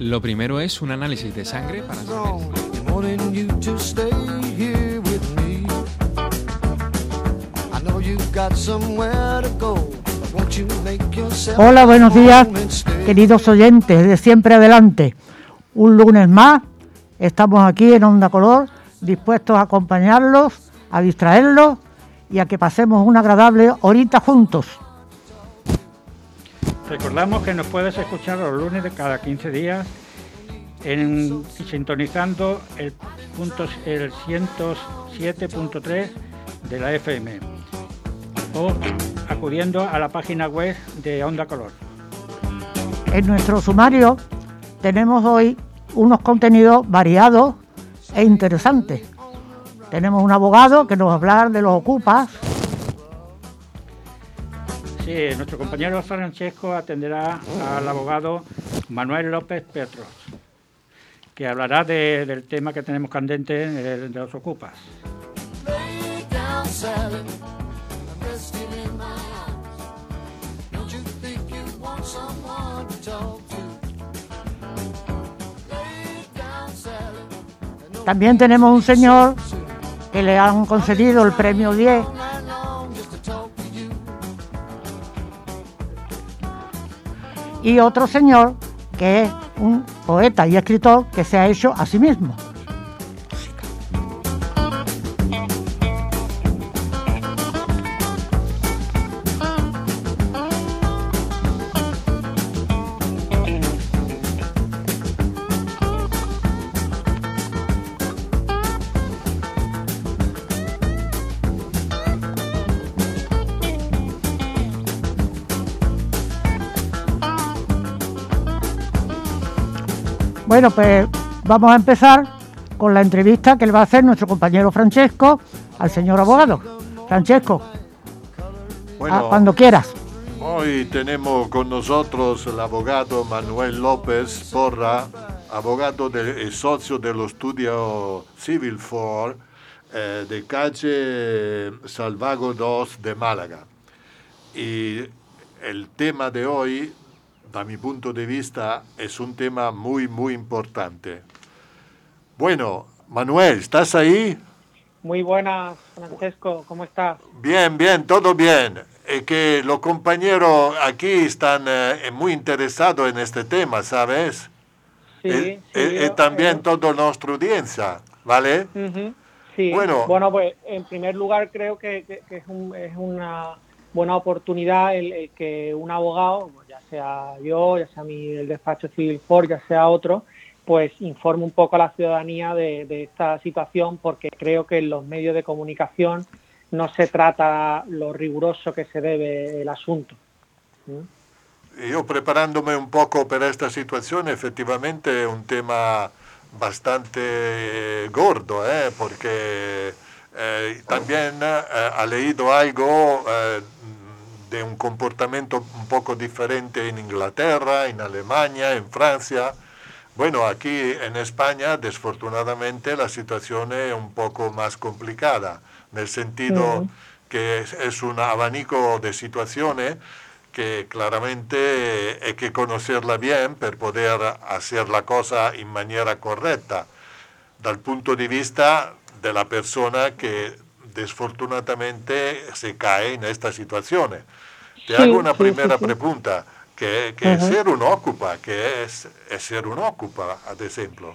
Lo primero es un análisis de sangre para Hola, buenos días, queridos oyentes de Siempre Adelante. Un lunes más, estamos aquí en Onda Color, dispuestos a acompañarlos, a distraerlos y a que pasemos una agradable horita juntos. Recordamos que nos puedes escuchar los lunes de cada 15 días sintonizando el, punto, el 107.3 de la FM o acudiendo a la página web de Onda Color. En nuestro sumario tenemos hoy unos contenidos variados e interesantes. Tenemos un abogado que nos va a hablar de los ocupas. Nuestro compañero Francesco atenderá al abogado Manuel López Petros, que hablará del tema que tenemos candente de, de los ocupas. También tenemos un señor que le han concedido el premio 10 y otro señor que es un poeta y escritor que se ha hecho a sí mismo. Bueno, pues vamos a empezar con la entrevista que le va a hacer nuestro compañero Francesco al señor abogado. Francesco, bueno, cuando quieras. Hoy tenemos con nosotros el abogado Manuel López Porra, abogado de, socio del estudio Civil 4 eh, de calle Salvago 2 de Málaga. Y el tema de hoy da mi punto de vista, es un tema muy, muy importante. Bueno, Manuel, ¿estás ahí? Muy buenas, Francesco, ¿cómo estás? Bien, bien, todo bien. Es que los compañeros aquí están eh, muy interesados en este tema, ¿sabes? Sí, eh, eh, también toda nuestra audiencia, ¿vale? Sí, bueno, bueno, pues en primer lugar creo que, es, una buena oportunidad el que un abogado, sea yo, ya sea mi, el despacho Civil For, ya sea otro, pues informe un poco a la ciudadanía de, esta situación porque creo que en los medios de comunicación no se trata lo riguroso que se debe el asunto. Yo preparándome un poco para esta situación, efectivamente un tema bastante gordo, ¿eh? porque eh, también eh, ha leído algo de un comportamiento un poco diferente en Inglaterra, en Alemania, en Francia. Bueno, aquí en España, desfortunadamente, la situación es un poco más complicada, en el sentido que es, un abanico de situaciones que claramente hay que conocerla bien para poder hacer la cosa en manera correcta, dal punto de vista de la persona que desfortunadamente se cae en esta situación. Te hago una primera pregunta. ¿Qué, es ser un ocupa? ¿Qué es, ser un ocupa, ad ejemplo?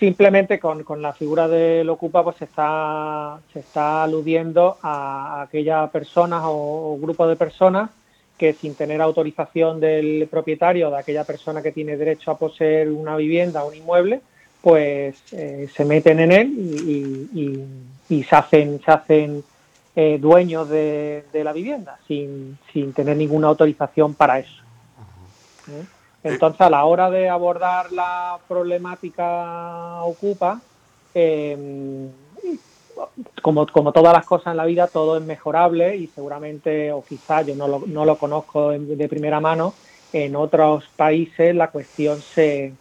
simplemente con, la figura del ocupa pues se está, se está aludiendo a aquella persona o, grupo de personas que sin tener autorización del propietario, de aquella persona que tiene derecho a poseer una vivienda o un inmueble, pues eh, se meten en él y, y se hacen, se hacen eh, dueños de, la vivienda sin, sin, tener ninguna autorización para eso. ¿Eh? Entonces, a la hora de abordar la problemática ocupa, eh, como, como todas las cosas en la vida, todo es mejorable y seguramente, o quizás yo no lo, no lo conozco de, primera mano, en otros países la cuestión se,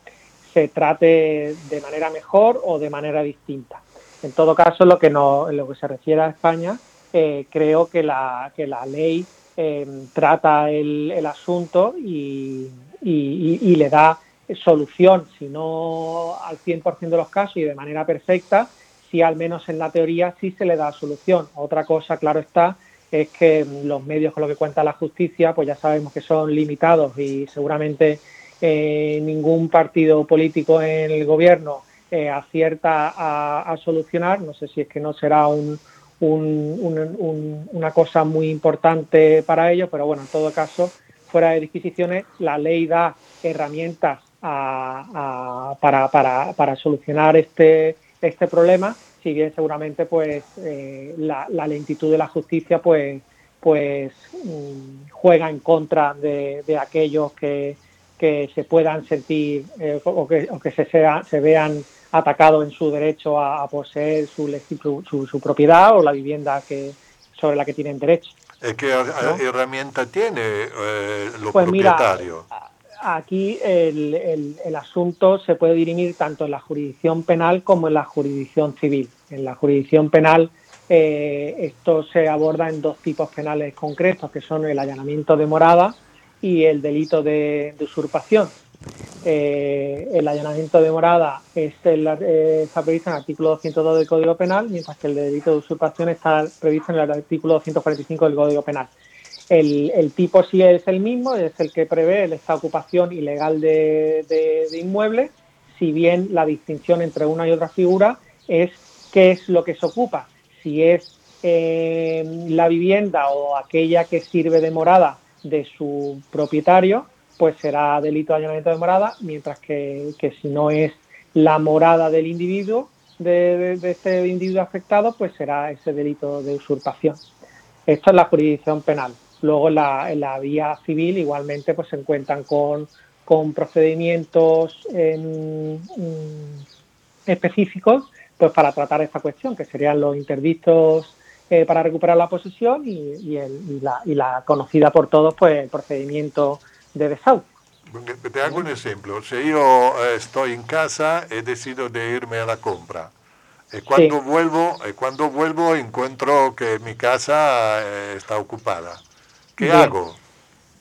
se trate de manera mejor o de manera distinta. En todo caso, lo que, no, en lo que se refiere a España, eh, creo que la, que la ley eh, trata el, asunto y, y, le da solución, si no al 100% de los casos y de manera perfecta, si al menos en la teoría sí se le da solución. Otra cosa, claro está, es que los medios con los que cuenta la justicia, pues ya sabemos que son limitados y seguramente eh, ningún partido político en el gobierno eh, acierta a, solucionar. No sé si es que no será un, una cosa muy importante para ellos, pero bueno, en todo caso, fuera de disquisiciones, la ley da herramientas para, para, solucionar este, este problema si bien seguramente pues eh, la, lentitud de la justicia pues pues mm, juega en contra de, aquellos que, se puedan sentir eh, o, que, sea, se vean atacados en su derecho a, poseer su, su, su, propiedad o la vivienda que sobre la que tienen derecho. ¿Qué herramienta tiene eh, los pues propietarios? aquí el, el, asunto se puede dirimir tanto en la jurisdicción penal como en la jurisdicción civil. En la jurisdicción penal eh, esto se aborda en dos tipos penales concretos, que son el allanamiento de morada y el delito de, usurpación. Eh, el allanamiento de morada eh, está previsto en el artículo 202 del Código Penal, mientras que el delito de usurpación está previsto en el artículo 245 del Código Penal. El, tipo sí es el mismo, es el que prevé esta ocupación ilegal de, inmuebles, si bien la distinción entre una y otra figura es qué es lo que se ocupa. Si es eh, la vivienda o aquella que sirve de morada de su propietario, pues será delito de allanamiento de morada, mientras que, si no es la morada del individuo, de, de, este individuo afectado, pues será ese delito de usurpación. Esto es la jurisdicción penal. Luego en la, vía civil igualmente pues se encuentran con, procedimientos em, mm, específicos pues para tratar esta cuestión, que serían los interdictos eh, para recuperar la posesión y, la, conocida por todos pues el procedimiento de desahucio. Te hago un ejemplo. Si yo eh, estoy en casa, he decidido de irme a la compra. Y cuando, vuelvo, cuando vuelvo encuentro que mi casa eh, está ocupada. ¿Qué Bien. hago?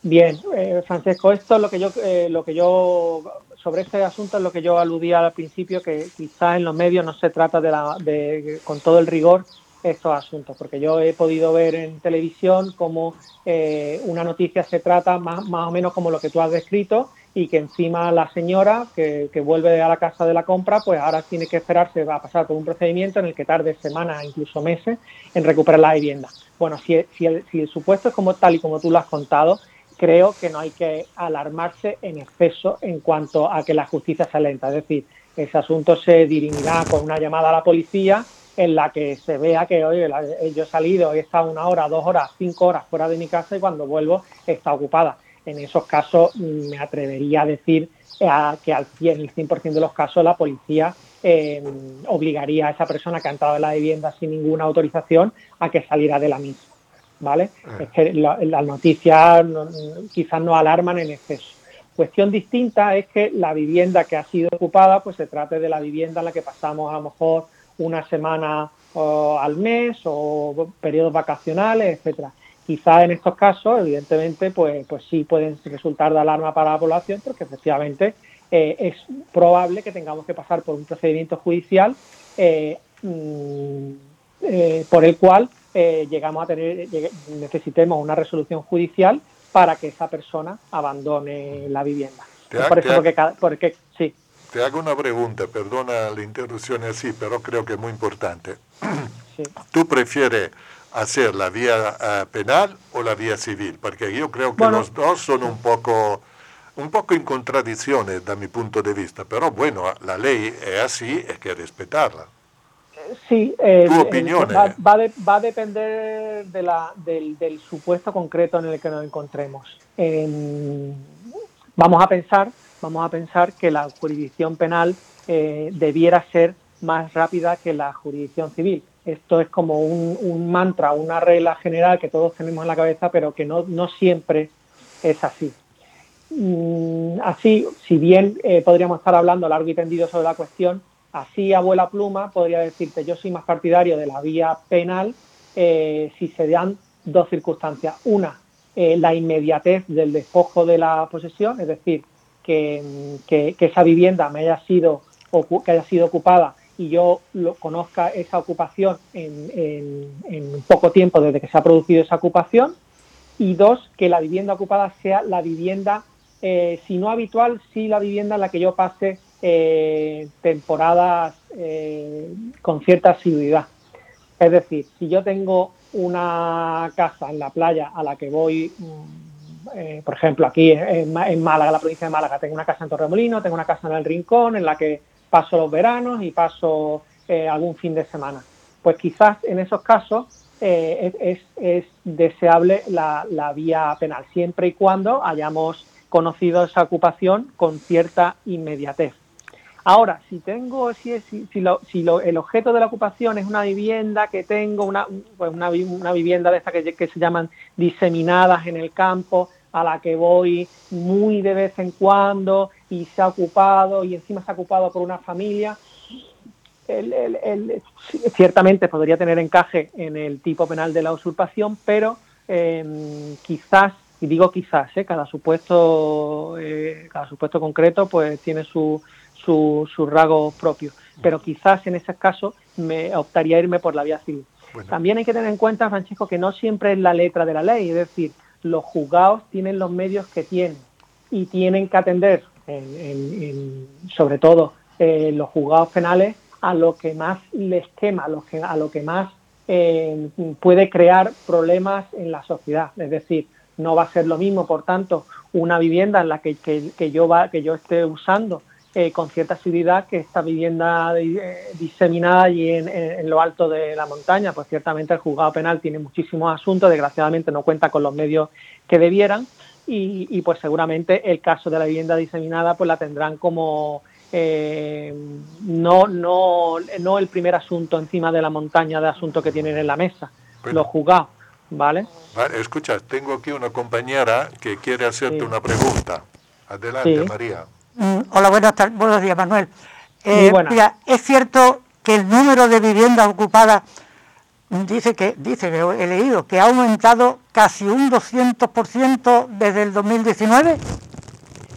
Bien, eh, Francesco, esto es lo que yo, eh, lo que yo sobre este asunto es lo que yo aludía al principio, que quizá en los medios no se trata de, la, de con todo el rigor estos asuntos, porque yo he podido ver en televisión cómo eh, una noticia se trata más, más o menos como lo que tú has descrito y que encima la señora que, que, vuelve a la casa de la compra, pues ahora tiene que esperarse, va a pasar por un procedimiento en el que tarde semanas, incluso meses, en recuperar la vivienda. Bueno, si, si, el, si el supuesto es como tal y como tú lo has contado, creo que no hay que alarmarse en exceso en cuanto a que la justicia sea lenta. Es decir, ese asunto se dirimirá con una llamada a la policía en la que se vea que, oye, yo he salido, he estado una hora, dos horas, cinco horas fuera de mi casa y cuando vuelvo está ocupada en esos casos mm, me atrevería a decir eh, que al 100, el 100% de los casos la policía eh, obligaría a esa persona que ha entrado en la vivienda sin ninguna autorización a que saliera de la misma. ¿Vale? Ah. Es que las noticias quizás no alarman en exceso. Cuestión distinta es que la vivienda que ha sido ocupada, pues se trate de la vivienda en la que pasamos a lo mejor una semana al mes o periodos vacacionales, etcétera. Quizá en estos casos, evidentemente, pues, pues sí pueden resultar de alarma para la población, porque efectivamente eh, es probable que tengamos que pasar por un procedimiento judicial eh, mm, eh, por el cual llegamos a tener, necesitemos una resolución judicial para que esa persona abandone la vivienda. por eso, porque, porque. Te hago una pregunta, perdona la interrupción así, pero creo que es muy importante. Sí. ¿Tú prefieres hacer la vía eh, penal o la vía civil, porque yo creo que los dos son un poco, un poco en contradicciones da mi punto de vista, pero bueno, la ley es así, hay que respetarla. Sí, tu opinión va, va, a depender de la, del, del, supuesto concreto en el que nos encontremos. vamos a pensar, vamos a pensar que la jurisdicción penal eh, debiera ser más rápida que la jurisdicción civil esto es como un, mantra, una regla general que todos tenemos en la cabeza, pero que no, siempre es así. Mm, así, si bien eh, podríamos estar hablando largo y tendido sobre la cuestión, así abuela pluma podría decirte, yo soy más partidario de la vía penal eh, si se dan dos circunstancias. Una, la inmediatez del despojo de la posesión, es decir, que, esa vivienda me haya sido, que haya sido ocupada y yo conozca esa ocupación en, poco tiempo desde que se ha producido esa ocupación. Y dos, que la vivienda ocupada sea la vivienda, eh, si no habitual, sí la vivienda en la que yo pase eh, temporadas eh, con cierta asiduidad. Es decir, si yo tengo una casa en la playa a la que voy, mm, por ejemplo, aquí en, Málaga, la provincia de Málaga, tengo una casa en Torremolino, tengo una casa en el Rincón, en la que paso los veranos y paso eh, algún fin de semana. Pues quizás en esos casos eh, es, deseable la, vía penal, siempre y cuando hayamos conocido esa ocupación con cierta inmediatez. Ahora, si tengo, si, si, si, el objeto de la ocupación es una vivienda que tengo, una, pues vivienda de estas que, se llaman diseminadas en el campo, a la que voy muy de vez en cuando y se ha ocupado y encima se ha ocupado por una familia, ciertamente podría tener encaje en el tipo penal de la usurpación, pero em, quizás, y digo quizás, ¿eh? cada supuesto eh, cada supuesto concreto pues tiene su, su, su rasgo propio, pero quizás en ese caso me optaría irme por la vía civil. También hay que tener en cuenta, Francesco, que no siempre es la letra de la ley, es decir, los juzgados tienen los medios que tienen y tienen que atender, sobre todo eh, los juzgados penales, a lo que más les quema, a lo que, a lo que más eh, puede crear problemas en la sociedad. Es decir, no va a ser lo mismo, por tanto, una vivienda en la que, que, yo, va, que yo esté usando eh, con cierta seguridad que esta vivienda diseminada allí en, lo alto de la montaña, pues ciertamente el juzgado penal tiene muchísimos asuntos, desgraciadamente no cuenta con los medios que debieran y, pues seguramente el caso de la vivienda diseminada pues la tendrán como eh, no, no, no el primer asunto encima de la montaña de asuntos que tienen en la mesa, los juzgados. ¿Vale? Escucha, tengo aquí una compañera que quiere hacerte una pregunta. Adelante, María. Mm, hola, buenas tardes, buenos días, Manuel. Eh, mira, es cierto que el número de viviendas ocupadas dice que dice he leído que ha aumentado casi un 200% desde el 2019.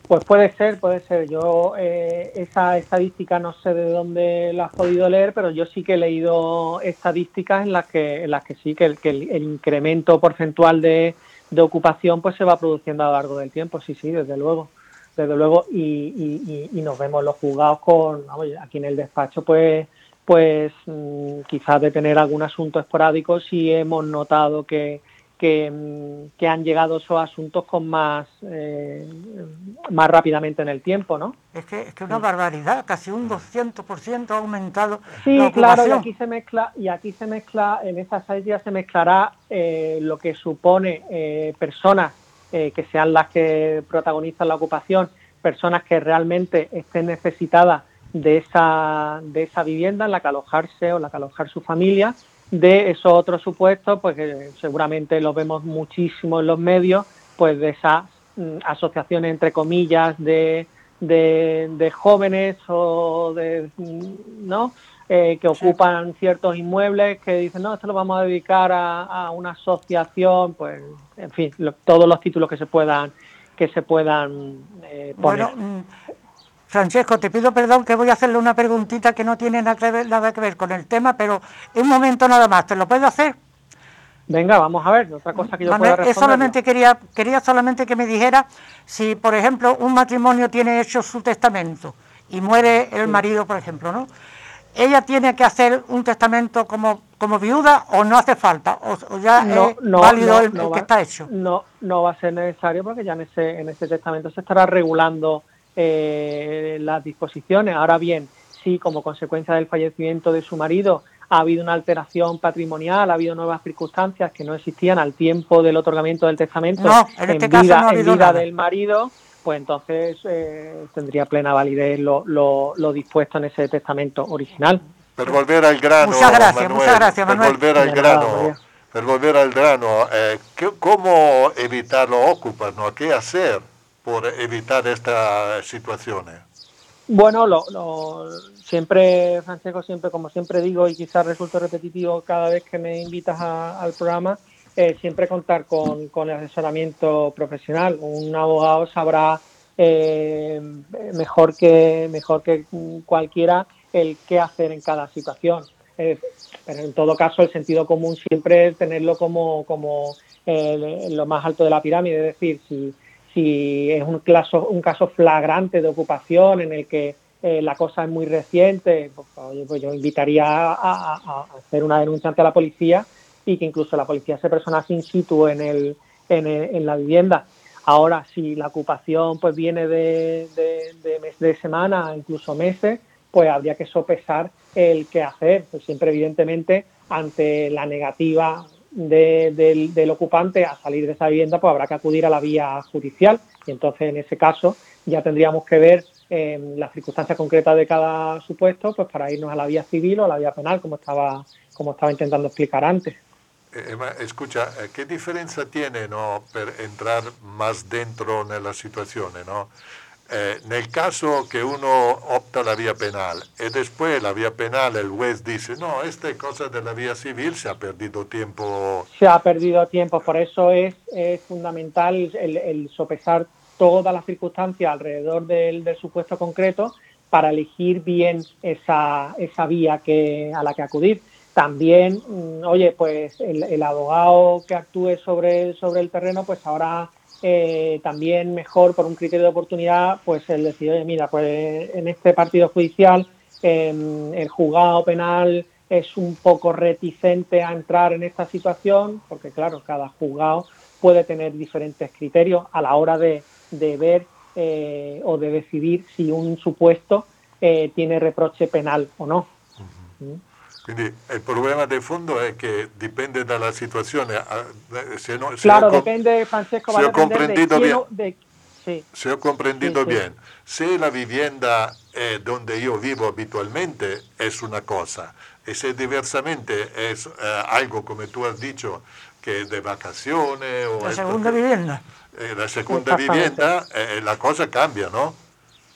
Pues puede ser, puede ser. Yo eh, esa estadística no sé de dónde la has podido leer, pero yo sí que he leído estadísticas en las que en las que sí que el, que el, incremento porcentual de, de, ocupación pues se va produciendo a lo largo del tiempo. Sí, sí, desde luego desde luego, y, nos vemos los juzgados con, aquí en el despacho, pues, pues mm, quizás de tener algún asunto esporádico, sí hemos notado que, que, mm, han llegado esos asuntos con más, eh, más rápidamente en el tiempo, ¿no? Es que es que una barbaridad, casi un 200% ha aumentado. Sí, claro, y aquí se mezcla, y aquí se mezcla, en esas días se mezclará eh, lo que supone eh, personas eh, que sean las que protagonizan la ocupación, personas que realmente estén necesitadas de esa, de esa vivienda en la que alojarse o la que alojar su familia, de esos otros supuestos, pues que seguramente los vemos muchísimo en los medios, pues de esas mm, asociaciones entre comillas de, de, de jóvenes o de mm, no eh, que ocupan ciertos inmuebles que dicen, no, esto lo vamos a dedicar a, una asociación, pues, en fin, todos los títulos que se puedan que se puedan eh, poner. Bueno, mm, Francesco, te pido perdón que voy a hacerle una preguntita que no tiene nada que ver, nada que ver con el tema, pero un momento nada más, ¿te lo puedo hacer? Venga, vamos a ver, otra cosa que yo pueda responder. solamente quería, quería solamente que me dijera si, por ejemplo, un matrimonio tiene hecho su testamento y muere el marido, por ejemplo, ¿no? Ella tiene que hacer un testamento como, como viuda o no hace falta o, ya no, es válido el, que está hecho. no no va a ser necesario porque ya en ese en ese testamento se estará regulando eh, las disposiciones. Ahora bien si como consecuencia del fallecimiento de su marido ha habido una alteración patrimonial, ha habido nuevas circunstancias que no existían al tiempo del otorgamiento del testamento en, este vida, en vida del marido, pues entonces eh, tendría plena validez lo, lo, dispuesto en ese testamento original. Per volver al grano, muchas gracias, muchas gracias, Manuel. Per volver al grano, per volver al grano, eh, ¿cómo evitar los ocupas? ¿no? ¿Qué hacer por evitar estas situaciones? Bueno, lo, lo, siempre, Francesco, siempre, como siempre digo, y quizás resulto repetitivo cada vez que me invitas al programa, eh, siempre contar con, el asesoramiento profesional. Un abogado sabrá eh, mejor que mejor que cualquiera el qué hacer en cada situación. pero en todo caso, el sentido común siempre es tenerlo como, como lo más alto de la pirámide, es decir, si, si es un caso, un caso flagrante de ocupación en el que eh, la cosa es muy reciente, pues, pues yo invitaría a, hacer una denuncia ante la policía y que incluso la policía se personase in situ en, el, en, la vivienda. Ahora, si la ocupación pues viene de, de, de, semana, incluso meses, pues habría que sopesar el qué hacer. Pues siempre, evidentemente, ante la negativa del, del, ocupante a salir de esa vivienda, pues habrá que acudir a la vía judicial. Y entonces, en ese caso, ya tendríamos que ver las circunstancias concretas de cada supuesto, pues para irnos a la vía civil o a la vía penal, como estaba, como estaba intentando explicar antes. Eh, escucha, eh, ¿qué diferencia tiene no, per entrar más dentro en la situación? No? Eh, nel caso que uno opta la vía penal y después la vía penal el juez dice, no, esta es cosa de la vía civil, se ha perdido tiempo. Se ha perdido tiempo, por eso es, es fundamental el, el sopesar todas las circunstancias alrededor del, supuesto concreto para elegir bien esa, esa vía que, a la que acudir. También, mm, oye, pues el, abogado que actúe sobre, sobre el terreno, pues ahora eh, también mejor por un criterio de oportunidad, pues el decir, oye, mira, pues en este partido judicial em, el juzgado penal es un poco reticente a entrar en esta situación, porque claro, cada juzgado puede tener diferentes criterios a la hora de, de ver eh, o de decidir si un supuesto eh, tiene reproche penal o no. ¿Mm? Quindi il problema di fondo è che dipende dalla situazione. Se no, se claro, ho, depende, Francesco, se ho comprendido bien. De, sí. Se ho comprendido sí, bien. Sí. Se la vivienda è donde io vivo abitualmente es una cosa e se diversamente es eh, algo come tu has dicho que de vacaciones o... La segunda vivienda. Eh, la segunda vivienda, eh, la cosa cambia, ¿no?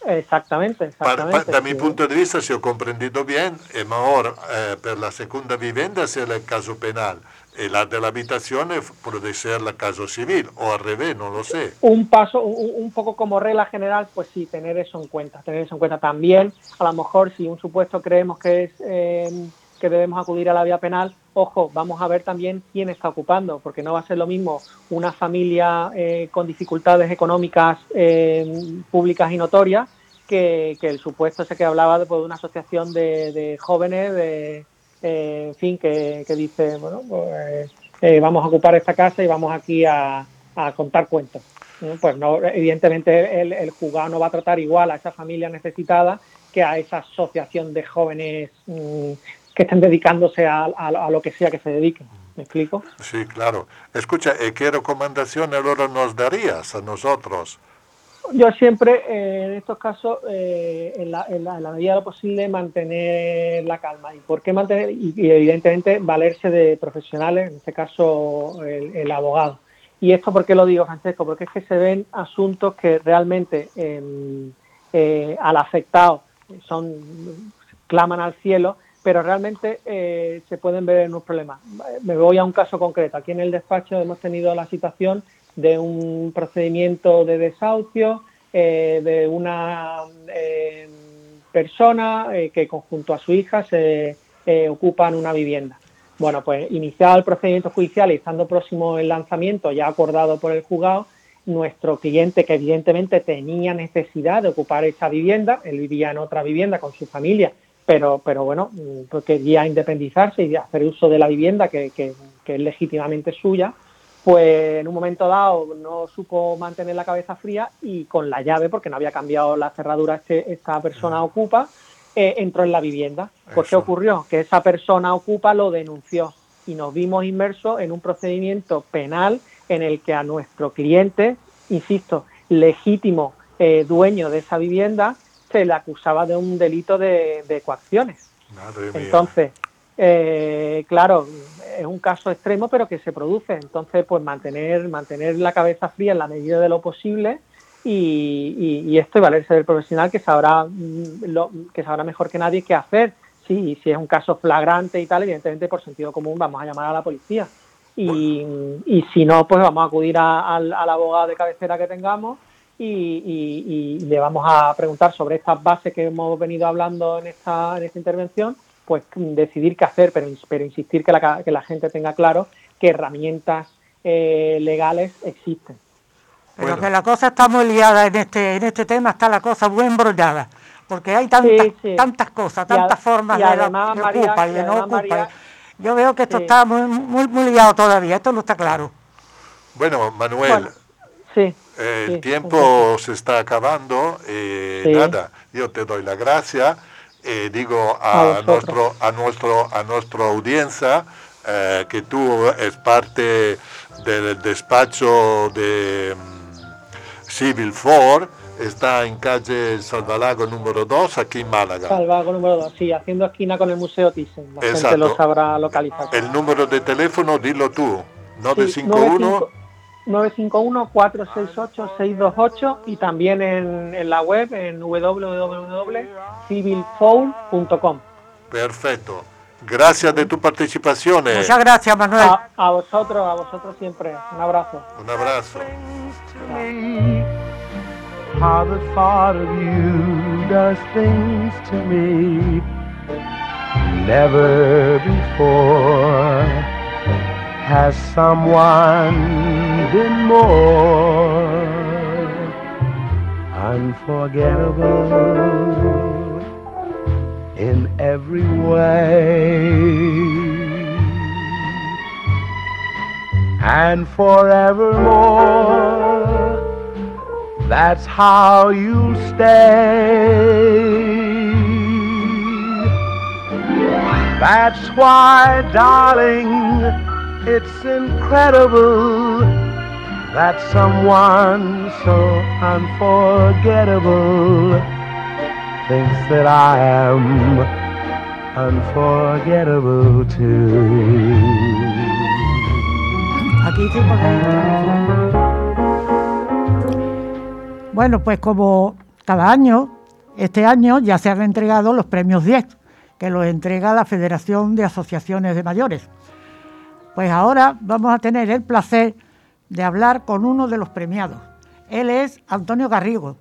Exactamente, exactamente. da mi punto di vista, se ho comprendido bien, è mejor eh, per la seconda vivienda ser el caso penal y la de la habitación puede ser el caso civil o al revés, no lo sé. Un paso, un, un, poco como regla general, pues sí, tener eso en cuenta, tener eso en cuenta también. A lo mejor si un supuesto creemos que es eh, que debemos acudir a la vía penal, ojo, vamos a ver también quién está ocupando, porque no va a ser lo mismo una familia eh, con dificultades económicas eh, públicas y notorias que, el supuesto ese que hablaba de, pues, una asociación de, jóvenes, de, eh, en fin, que, dice, bueno, pues, vamos a ocupar esta casa y vamos aquí a, contar cuentos. Pues no, evidentemente el, el juzgado no va a tratar igual a esa familia necesitada que a esa asociación de jóvenes mm, que estén dedicándose a, lo que sea que se dediquen. ¿Me explico? Sí, claro. Escucha, ¿qué recomendación ahora nos darías a nosotros? Yo siempre, eh, en estos casos, eh, en, la, medida de lo posible, mantener la calma. ¿Y por qué mantener? Y, evidentemente, valerse de profesionales, en este caso, el, abogado. ¿Y esto por qué lo digo, Francesco? Porque es que se ven asuntos que realmente em, eh, al afectado son claman al cielo pero realmente eh, se pueden ver en unos problemas. Me voy a un caso concreto. Aquí en el despacho hemos tenido la situación de un procedimiento de desahucio eh, de una eh, persona que junto a su hija se ocupan una vivienda. Bueno, pues iniciado el procedimiento judicial y estando próximo el lanzamiento ya acordado por el juzgado, nuestro cliente que evidentemente tenía necesidad de ocupar esa vivienda, él vivía en otra vivienda con su familia pero, pero bueno, pues quería independizarse y hacer uso de la vivienda que, que, es legítimamente suya, pues en un momento dado no supo mantener la cabeza fría y con la llave, porque no había cambiado la cerradura este, esta persona ocupa, eh, entró en la vivienda. Pues ¿qué ocurrió? Que esa persona ocupa lo denunció y nos vimos inmersos en un procedimiento penal en el que a nuestro cliente, insisto, legítimo eh, dueño de esa vivienda, se le acusaba de un delito de, de coacciones. Entonces, eh, claro, es un caso extremo, pero que se produce. Entonces, pues mantener, mantener la cabeza fría en la medida de lo posible y, y, esto y valerse del profesional que sabrá, mm, lo, que sabrá mejor que nadie qué hacer. Sí, si es un caso flagrante y tal, evidentemente por sentido común vamos a llamar a la policía. Y, y si no, pues vamos a acudir al abogado de cabecera que tengamos y, le vamos a preguntar sobre estas bases que hemos venido hablando en esta, en esta intervención, pues decidir qué hacer, pero, pero insistir que la, que la gente tenga claro qué herramientas eh, legales existen. Pero que la cosa está muy liada en este, en este tema, está la cosa muy embrollada, porque hay tantas, tantas cosas, tantas formas de, la, ocupa y de no ocupa. Yo veo que esto está muy, muy, muy liado todavía, esto no está claro. Bueno, Manuel, el tiempo se está acabando. y Nada, yo te doy la gracia. Eh, digo a, nuestro, a, nuestro, a nuestra audiencia eh, que tú es parte del despacho de mm, Civil 4, está en calle Salvalago número 2, aquí en Málaga. Salvalago número 2, sí, haciendo esquina con el Museo Thyssen. La gente lo sabrá localizar. El número de teléfono, dilo tú, 951... 951-468-628 y también en, la web en www.civilphone.com. Perfecto. Gracias de tu participación. Muchas gracias, Manuel. A, vosotros, a vosotros siempre. Un abrazo. Un abrazo. Never before. Has someone been more unforgettable in every way? And forevermore, that's how you'll stay. That's why, darling It's incredible that someone so unforgettable thinks that I am unforgettable too. Aquí Bueno, pues como cada año, este año ya se han entregado los premios 10, que los entrega la Federación de Asociaciones de Mayores. Pues ahora vamos a tener el placer de hablar con uno de los premiados. Él es Antonio Garrigo,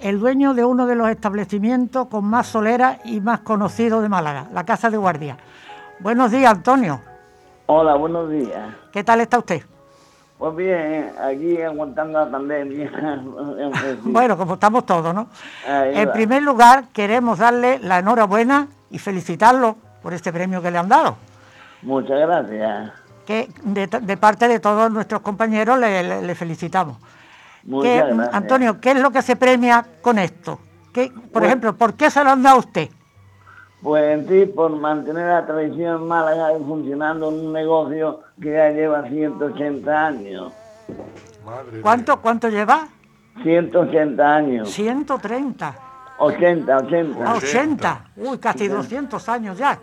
el dueño de uno de los establecimientos con más solera y más conocido de Málaga, la Casa de Guardia. Buenos días, Antonio. Hola, buenos días. ¿Qué tal está usted? Pues bien, aquí aguantando la pandemia. bueno, como estamos todos, ¿no? en primer lugar, queremos darle la enhorabuena y felicitarlo por este premio que le han dado. Muchas gracias. Que de, parte de todos nuestros compañeros le, felicitamos. Muchas gracias. Antonio, ¿qué es lo que se premia con esto? ¿Qué, por pues ejemplo, ¿por qué se lo han dado a usted? Pues en sí, por mantener la tradición en Málaga funcionando en un negocio que ya lleva 180 años. ¿Cuánto, ¿Cuánto lleva? 180 años. 130. 80, 80. 80. Uy, casi 200 años ya.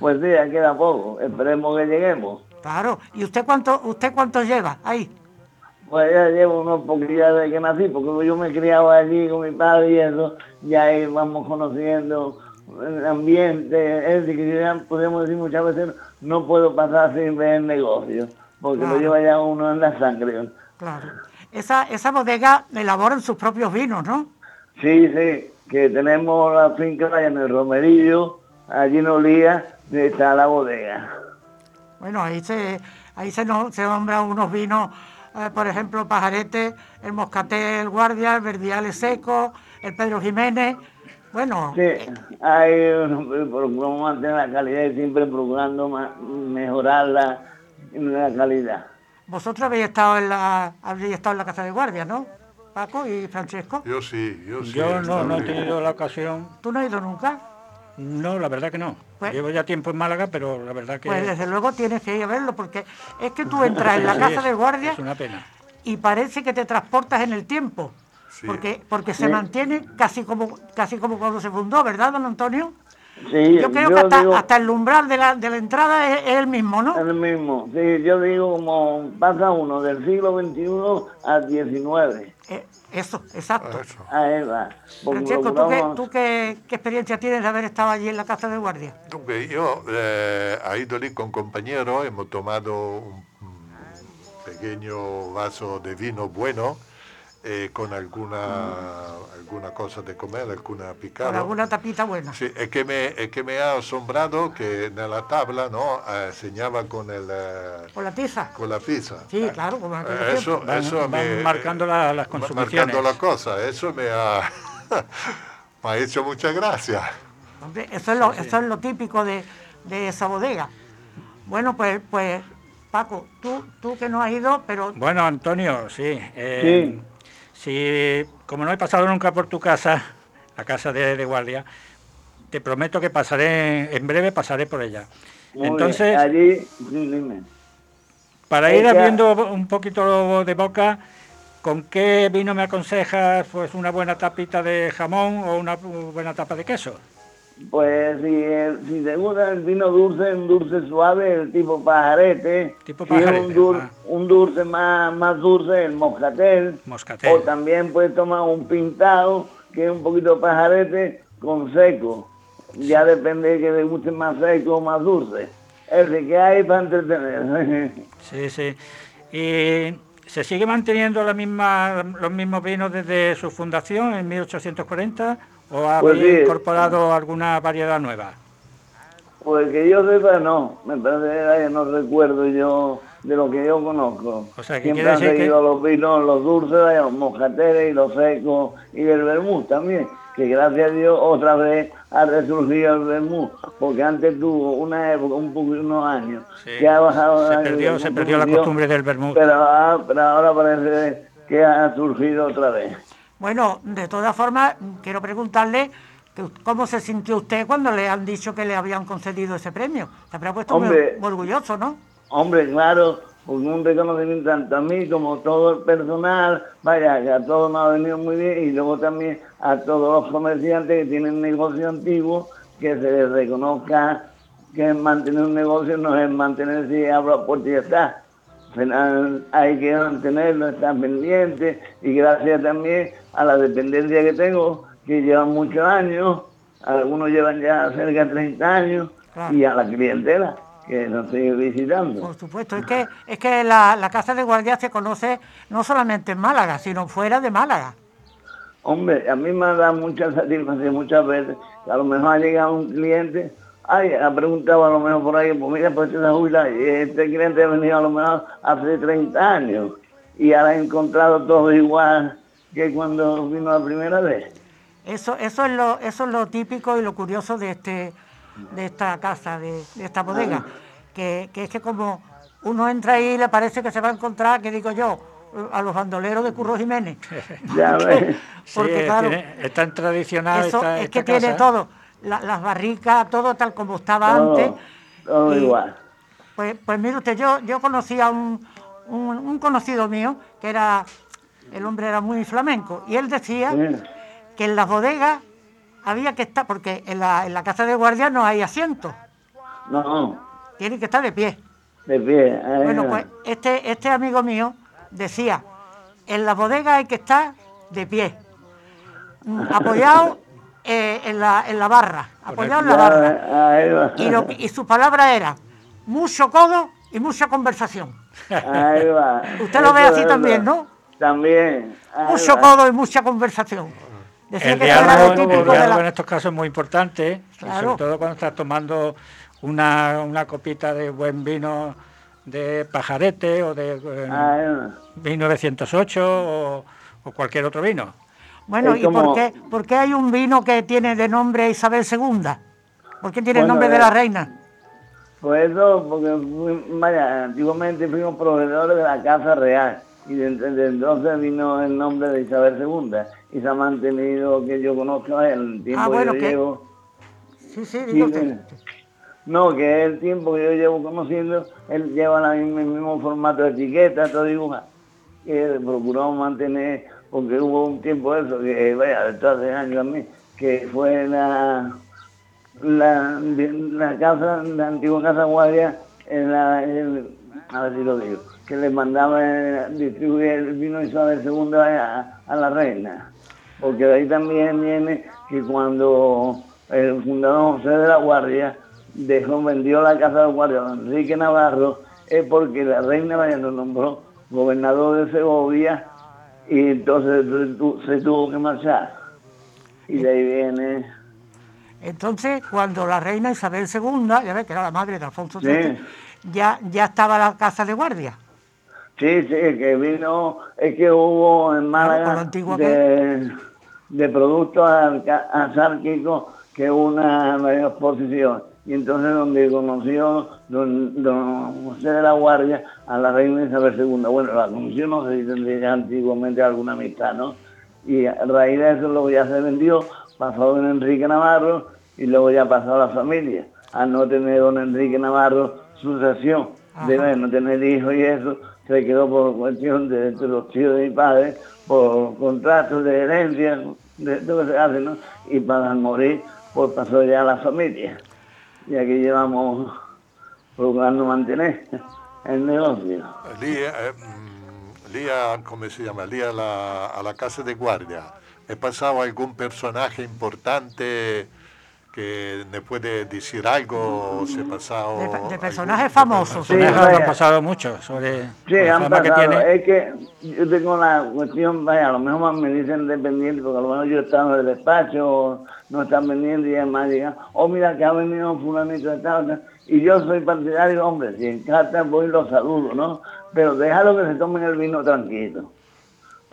Pues sí, ya queda poco. Esperemos que lleguemos. Claro. ¿Y usted cuánto, usted cuánto lleva ahí? Pues ya llevo unos poquillos de que nací, porque yo me criaba allí con mi padre y eso, ya íbamos conociendo el ambiente, es decir, que ya podemos decir muchas veces, no puedo pasar sin ver el negocio, porque lo lleva ya uno en la sangre. Claro. Esa, esa bodega elaboran sus propios vinos, ¿no? Sí, sí, que tenemos la finca en el Romerillo, allí en Olía, está la bodega. Bueno, ahí se, ahí se, no, se nombran unos vinos, eh, por ejemplo, Pajarete, el Moscatel Guardia, el Verdiales Seco, el Pedro Jiménez. Bueno. Sí, hay, procuramos mantener la calidad y siempre procurando mejorar la, la calidad. Vosotros habéis estado en la habéis estado en la casa de guardia, ¿no? Paco y Francesco. Yo sí, yo sí. Yo no, no he tenido la ocasión. ¿Tú no has ido nunca? No, la verdad que no. Pues Llevo ya tiempo en Málaga, pero la verdad que... Pues desde luego tienes que ir a verlo, porque es que tú entras en la casa del guardia es una pena. y parece que te transportas en el tiempo, porque, porque se mantiene casi como, casi como cuando se fundó, ¿verdad, don Antonio? Sí, yo creo que hasta, hasta, el umbral de la, de la entrada es, el mismo, ¿no? Es el mismo, sí, yo digo como pasa uno del siglo XXI al XIX. Eh, eso, exacto. Ahí va. Francesco, ¿tú, qué, experiencia tienes de haber estado allí en la casa de guardia? Yo eh, he ido allí con compañeros, hemos tomado un pequeño vaso de vino bueno eh, con alguna, alguna cosa de comer, alguna picada. Con alguna tapita buena. Sì, e che, mi, e che mi ha assombrato che nella tavola no, eh, segnava con, el, eh, Con la tiza. con la pizza. Sí, claro, en aquel Eh, eso, Van- eso van me- marcando la- las ma- consumiciones. Marcando la cosa, eso me ha, me ha hecho mucha gracia. Hombre, eso es lo, eso es lo típico de, de esa bodega. Bueno, pues, pues Paco, tú, tú que no has ido, pero Bueno, Antonio, sí. eh, Si, como no he pasado nunca por tu casa, la casa de, de guardia, te prometo que pasaré, en breve pasaré por ella. Muy. Entonces, allí, para ir abriendo un poquito de boca, ¿con qué vino me aconsejas? Pues una buena tapita de jamón o una buena tapa de queso. Pues si, el- si te gusta el vino dulce, un dulce suave, el tipo pajarete. Tipo si pajarete, un, dul- ah. un dulce más, más dulce, el moscatel. Moscatel. O también puedes tomar un pintado, que es un poquito pajarete, con seco. Ya depende de que te guste más seco o más dulce. El de que hay para entretener. Sí, sí. ¿Y se sigue manteniendo la misma, los mismos vinos desde su fundación en 1840 o ha Pues sí. incorporado alguna variedad nueva? Pues que yo sepa, no. Me parece que no recuerdo yo de lo que yo conozco. O sea, que Siempre han que- seguido los vinos, los dulces, los moscateles y los secos y el vermut también. Que gracias a Dios otra vez ha resurgido el vermut. Porque antes tuvo una época, un poco, unos años, Sí. que ha bajado Se perdió, el se perdió la costumbre del vermut. Pero, pero ahora parece que ha surgido otra vez. Bueno, de todas formas, quiero preguntarle cómo se sintió usted cuando le han dicho que le habían concedido ese premio. Se habrá puesto Hombre. muy orgulloso, ¿no? Hombre, claro, porque un reconocimiento tanto a mí como todo el personal, vaya, que a todos nos ha venido muy bien y luego también a todos los comerciantes que tienen negocio antiguo, que se les reconozca que mantener un negocio no es mantener si abro puerta y ya está. Hay que mantenerlo, estar pendiente y gracias también a la dependencia que tengo, que llevan muchos años, algunos llevan ya cerca de 30 años, Claro. y a la clientela que nos sigue visitando. Por supuesto, es que, es que la, la Casa de Guardia se conoce no solamente en Málaga, sino fuera de Málaga. Hombre, a mí me da mucha satisfacción muchas veces. que A lo mejor ha llegado un cliente, ay, ha preguntado a lo mejor por ahí, pues mira, pues jubilado, y este cliente ha venido a lo mejor hace 30 años y ahora ha encontrado todo igual que cuando vino la primera vez. Eso, eso es lo, eso es lo típico y lo curioso de este, de esta casa, de, de esta bodega, que, que es que como uno entra ahí y le parece que se va a encontrar, que digo yo, a los bandoleros de Curro Jiménez. Ya ves. Porque, Sí, claro, tiene- es tan tradicional Eso esta- es esta que tiene casa. todo, la- las barricas, todo tal como estaba Todo, antes. todo Y, igual. Pues, pues mire usted, yo, yo conocí a un, un, un conocido mío, que era, el hombre era muy flamenco, y él decía Sí. que en las bodegas había que estar, porque en la, en la casa de guardia no hay asientos, No, tienen que estar de pie. de pie. ahí Bueno, va. pues este, este amigo mío decía, en las bodegas hay que estar de pie, mm, apoyado eh, en, la, en la barra, apoyado en la barra. ahí va. Y, lo, que- y su palabra era mucho codo y mucha conversación. Ahí va. Usted lo ve así también, ¿no? También. ahí Mucho va. codo y mucha conversación. Decía El que eso era diálogo, el en estos casos es muy importante, Claro. sobre todo cuando estás tomando una, una copita de buen vino de pajarete o de eh, Ahí va. 1908 o, o cualquier otro vino. Bueno, Es ¿y por qué, por qué hay un vino que tiene de nombre Isabel II? ¿Por qué tiene el nombre de la reina? Pues eso, porque vaya, antiguamente fuimos proveedores de la Casa Real y desde, desde entonces vino el nombre de Isabel II y se ha mantenido que yo conozco el tiempo Ah, bueno, que yo llevo. Sí, sí, mira. No, que es el tiempo que yo llevo conociendo, él lleva la misma- el mismo formato de etiqueta, todo igual. Que procuramos mantener, porque hubo un tiempo de eso, que vaya, esto hace años a mí, que fue la, la, la casa, la antigua casa guardia, a ver si lo digo, que le mandaba eh, distribuir el vino Isabel II a, a la reina. Porque de ahí también viene que cuando el fundador José de la Guardia dejó, vendió la casa de guardia a Enrique Navarro, es porque la reina María lo nombró gobernador de Segovia y entonces se tuvo que marchar. Y de ahí viene, Entonces, cuando la reina Isabel II, ya ves que era la madre de Alfonso Sí. VII, ya, ya estaba la casa de guardia. sí, sí, que vino, es que hubo en Málaga antiguo de, de productos asárquicos que una, una exposición. Y entonces donde conoció don, don José de la Guardia a la reina Isabel II. Bueno, la conoció, no sé si tendría antiguamente alguna amistad, ¿no? Y a raíz de eso luego ya se vendió, pasó don Enrique Navarro y luego ya pasó a la familia. Al no tener don Enrique Navarro sucesión, de no tener hijos y eso, se quedó por cuestión de, de los tíos de mi padre, por contratos de herencia, de todo lo que se hace, ¿no? Y para morir, pues pasó ya a la familia. Y aquí llevamos procurando mantener el negocio. Lì, eh, mm, lì a, come si llama? Lì alla, alla casa de guardia. ¿He pasado algún personaje importante que me puede decir algo? ¿Se ha pasado De, de personajes famosos. Sí, Personajes han pasado mucho sobre Sí, la han fama que tiene. Es que yo tengo la cuestión, vaya, a lo mejor me dicen dependiente, porque a lo mejor yo estaba en el despacho, o no están vendiendo y además digan, oh, mira que ha venido fulanito de tal, y yo soy partidario, hombre, si en carta voy los saludo, ¿no? Pero déjalo que se tomen el vino tranquilo.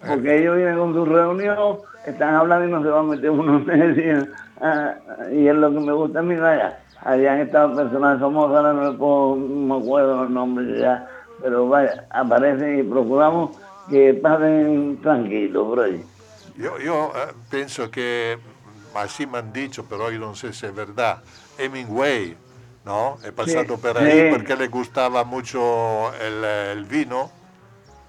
Porque ellos vienen con su reunión, están hablando y no se va a meter uno en. Ah, y es lo que me gusta a mí, vaya. Habían estado personas famosas, ahora no me, puedo- no me acuerdo los nombres ya, pero vaya, aparecen y procuramos que pasen tranquilos por ahí. Io, io, eh, penso che, mm, así me han dicho, però io non so se è verdad, Hemingway, ¿no? Passato Sì, per sì. ahí porque le gustaba mucho el, el vino.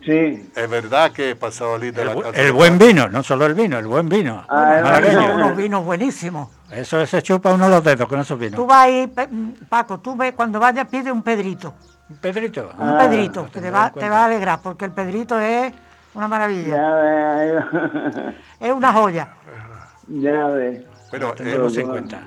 Sí, ¿Es verdad que he pasado allí de El, la casa el buen vino, no solo el vino, el buen vino. Ah, verdad. unos vinos buenísimos. Eso se chupa uno los dedos con esos Tú vinos. vas ahí, Pe- Paco, tú ves, cuando vayas pide un pedrito. Pedrito. Un Ah, pedrito, que te va, te va a alegrar, porque el pedrito es una maravilla. ya ve, Es una joya. ya ve. Pero, Lo tendremos eh, en cuenta.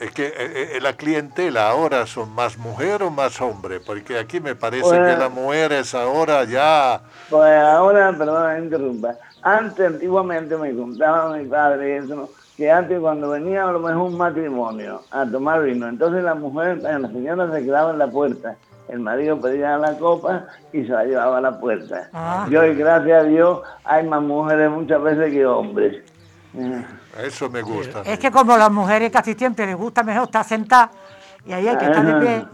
Es que eh, eh, la clientela ahora son más mujer o más hombre, porque aquí me parece Bueno. que las mujeres ahora ya... Pues ahora, perdón, me interrumpa. Antes, antiguamente, me contaba mi padre eso, ¿no? que antes cuando venía a lo mejor un matrimonio a tomar vino, entonces la mujer, la señora se quedaba en la puerta, el marido pedía la copa y se la llevaba a la puerta. Ah. Y hoy, gracias a Dios, hay más mujeres muchas veces que hombres. Eh, Eso me gusta. Es que como las mujeres casi siempre les gusta mejor estar sentadas y ahí hay que estar de pie.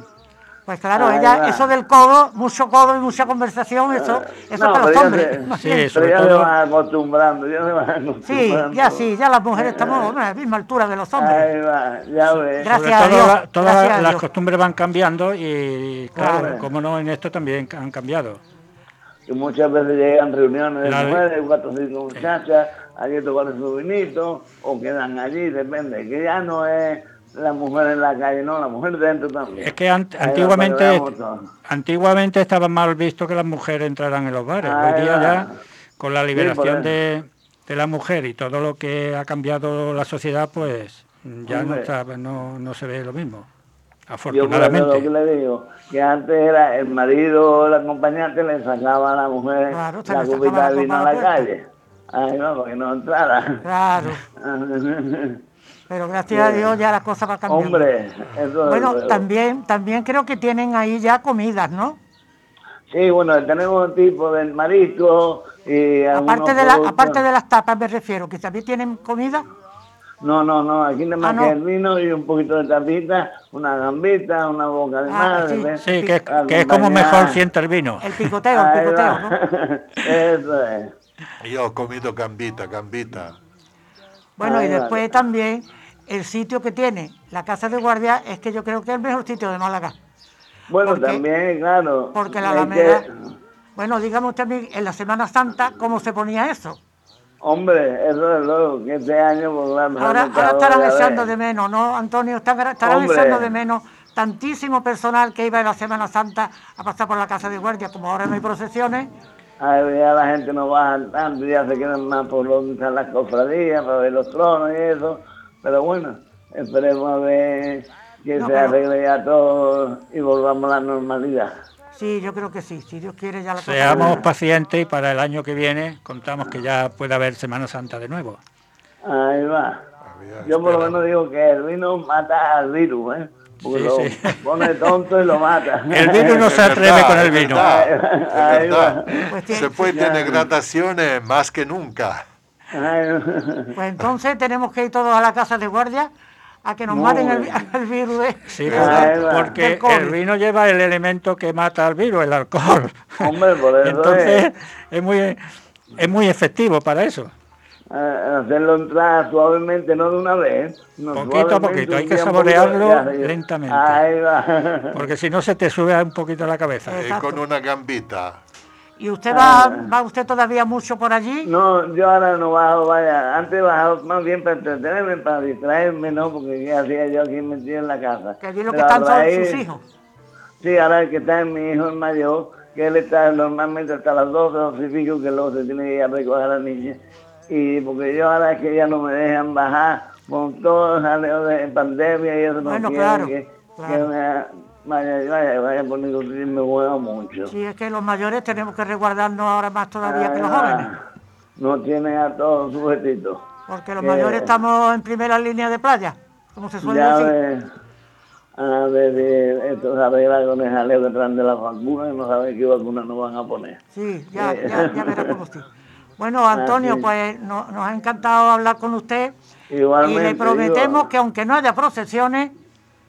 Pues claro, Ahí ella, va. eso del codo, mucho codo y mucha conversación, eso, eso no, para los hombres. se- Sí, eso. pero ya se todo- van acostumbrando, ya se van acostumbrando. Sí, ya sí, ya las mujeres estamos bueno, a la misma altura de los hombres. Ahí va, ya ves. Gracias. Sobre a Dios, la- todas gracias a las Dios. costumbres van cambiando y, claro, Claro. como no, en esto también han cambiado. muchas veces llegan reuniones de La mujeres, cuatro o cinco muchachas, allí tocan su vinito, o quedan allí, depende, que ya no es la mujer en la calle, no, la mujer dentro también. Es que ant- antiguamente, que antiguamente estaba mal visto que las mujeres entraran en los bares. Hoy Ahí día ya, con la liberación de, de la mujer y todo lo que ha cambiado la sociedad, pues ya no, está- no, no se ve lo mismo. Yo por eso lo Afortunadamente. que le digo, que antes era el marido o el acompañante le sacaba a la mujer Claro, la la de vino a la la calle. Ahí va, para que no entrara. Claro, pero gracias a Dios ya la cosa va cambiando. Hombre, eso es Bueno, también, también creo que tienen ahí ya comidas, ¿no? Sí, bueno, tenemos tipo del marisco y Aparte de, la, aparte de las tapas me refiero, que también tienen comida. No, no, no, aquí nada más Ah, no. que el vino y un poquito de tapita, una gambita, una boca de Ah, madre. sí. ¿ves? Sí, que, que es como mejor sienta el vino. El picoteo, el picoteo. ¿no? Eso es. Yo he comido gambita, gambita. Bueno, y después vale. también el sitio que tiene la casa de guardia es que yo creo que es el mejor sitio de Málaga. Bueno, Porque- también, claro. Porque la Alameda, que, bueno, dígame usted a mí, en la Semana Santa, ¿cómo se ponía eso? hombre, eso es lo que este año, se ha Ahora, ahora estarán echando de menos, ¿no, Antonio? Estarán, estarán echando de menos tantísimo personal que iba en la Semana Santa a pasar por la casa de guardia, como ahora no hay procesiones. Ahí ya la gente no baja tanto, ya se quedan más por donde están las cofradías, para ver los tronos y eso. Pero bueno, esperemos a ver que No, se pero- arregle ya todo y volvamos a la normalidad. Sí, yo creo que sí. Si Dios quiere, ya la cosa- Seamos pacientes y para el año que viene contamos que ya puede haber Semana Santa de nuevo. Ahí va. Yo por lo menos digo que el vino mata al virus, ¿eh? Porque Sí, lo sí. pone tonto y lo mata. El virus no se atreve verdad, con el vino. verdad, es Ahí verdad. Pues tiene- Se puede tener gradaciones más que nunca. Pues entonces tenemos que ir todos a la casa de guardia a que nos maten el, el virus de... Sí, porque, el vino lleva el elemento que mata al virus, el alcohol. Hombre, por eso Entonces es. es muy es muy efectivo para eso. Eh, hacerlo entrar suavemente, no de una vez. no, Poquito a poquito, hay que saborearlo poquito, lentamente. Ahí va. Porque si no se te sube un poquito la cabeza. Y Exacto. con una gambita. ¿Y usted va, va usted todavía mucho por allí? No, yo ahora no bajo, vaya. Antes bajaba más bien para entretenerme, para distraerme, ¿no? Porque ¿qué hacía yo aquí metido en la casa? Que allí lo que están son ahí- sus hijos. Sí, ahora el que está en mi hijo el mayor, que él está normalmente hasta las 12, 12 y pico, que luego se tiene que ir a recoger a la niña. Y porque yo ahora es que ya no me dejan bajar con todo el jaleo de pandemia y eso no Bueno, claro, que, claro. que me vaya, vaya, vaya y me juega mucho. Sí, es que los mayores tenemos que resguardarnos ahora más todavía que los Ah, jóvenes. No tiene a todos sujetitos. Porque los que- mayores estamos en primera línea de playa, como se suele Ya decir. a ver, eh, esto se arregla con el jaleo que traen de las vacunas y no saben qué vacunas nos van a poner. Sí, ya, ya, ya verá cómo sí. Bueno, Antonio, pues no- nos ha encantado hablar con usted Igualmente. y le prometemos que aunque no haya procesiones,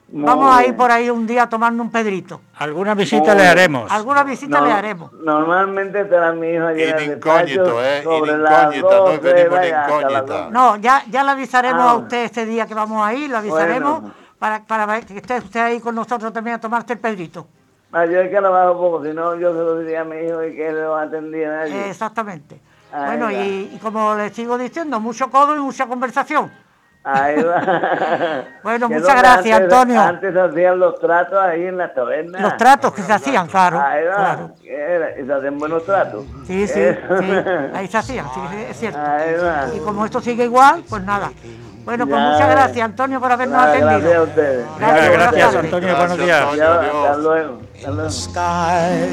muy vamos a ir por ahí un día a tomarnos un pedrito. Alguna visita Muy le bien. haremos. Alguna visita No- le haremos. Normalmente estará mi hijo allí en incógnito, ¿eh? sobre incógnita, no 12, venimos de vaya, hasta las incógnita. 12. No, ya, ya le avisaremos Ah. a usted este día que vamos a ir, le avisaremos Bueno. para, para ver que esté usted ahí con nosotros también a tomarte el pedrito. Ah, yo es que lo bajo poco, si no yo se lo diría a mi hijo y que él lo atendiera allí. Exactamente. Ahí bueno, y, y como le sigo diciendo, mucho codo y mucha conversación. Ahí va. Bueno, muchas gracias, antes- Antonio. Antes hacían los tratos ahí en las tabernas. Los tratos que se hacían, claro. Ahí va. claro. ¿Qué era? Y se hacen buenos tratos. Sí, sí, Eh. sí, ahí se hacían, sí, es cierto. Ahí va. Y como esto sigue igual, pues nada. Bueno, pues Ya. muchas gracias, Antonio, por habernos Nada, gracias a atendido. ustedes. Gracias. Antonio. Gracias, buenos días. Antonio. Ya, Adiós. hasta luego. Hasta luego. sky,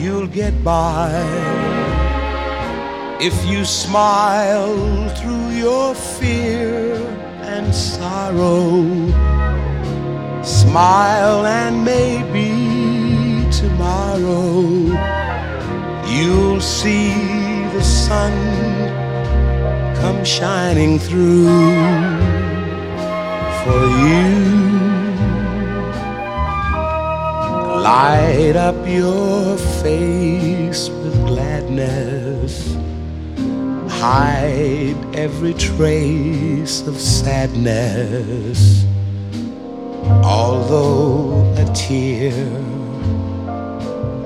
you'll get by. If you smile through your fear and sorrow, smile and maybe tomorrow you'll see the sun come shining through for you. Light up your face with gladness. Hide every trace of sadness. Although a tear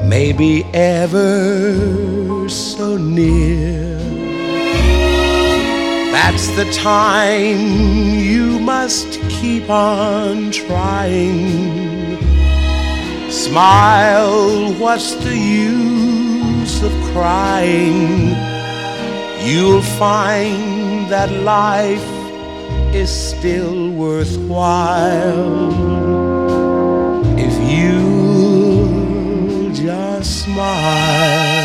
may be ever so near, that's the time you must keep on trying. Smile, what's the use of crying? You'll find that life is still worthwhile if you just smile.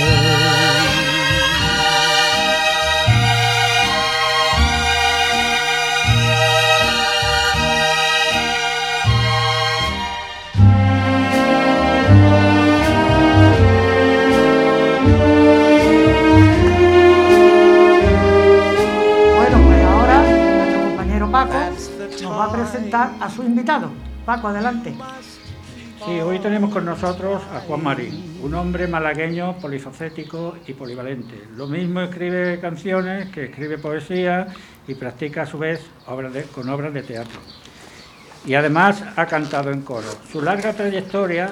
Presentar a su invitado. Paco, adelante. Sí, hoy tenemos con nosotros a Juan Marín, un hombre malagueño polifacético y polivalente. Lo mismo escribe canciones que escribe poesía y practica a su vez obras con obras de teatro. Y además ha cantado en coro. Su larga trayectoria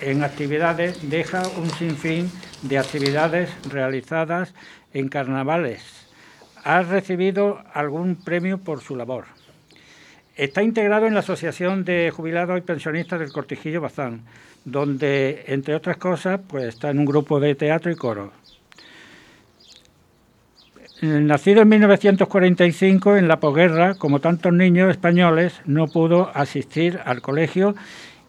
en actividades deja un sinfín de actividades realizadas en carnavales. Ha recibido algún premio por su labor. Está integrado en la Asociación de Jubilados y Pensionistas del Cortijillo Bazán, donde, entre otras cosas, pues está en un grupo de teatro y coro. Nacido en 1945, en la posguerra, como tantos niños españoles, no pudo asistir al colegio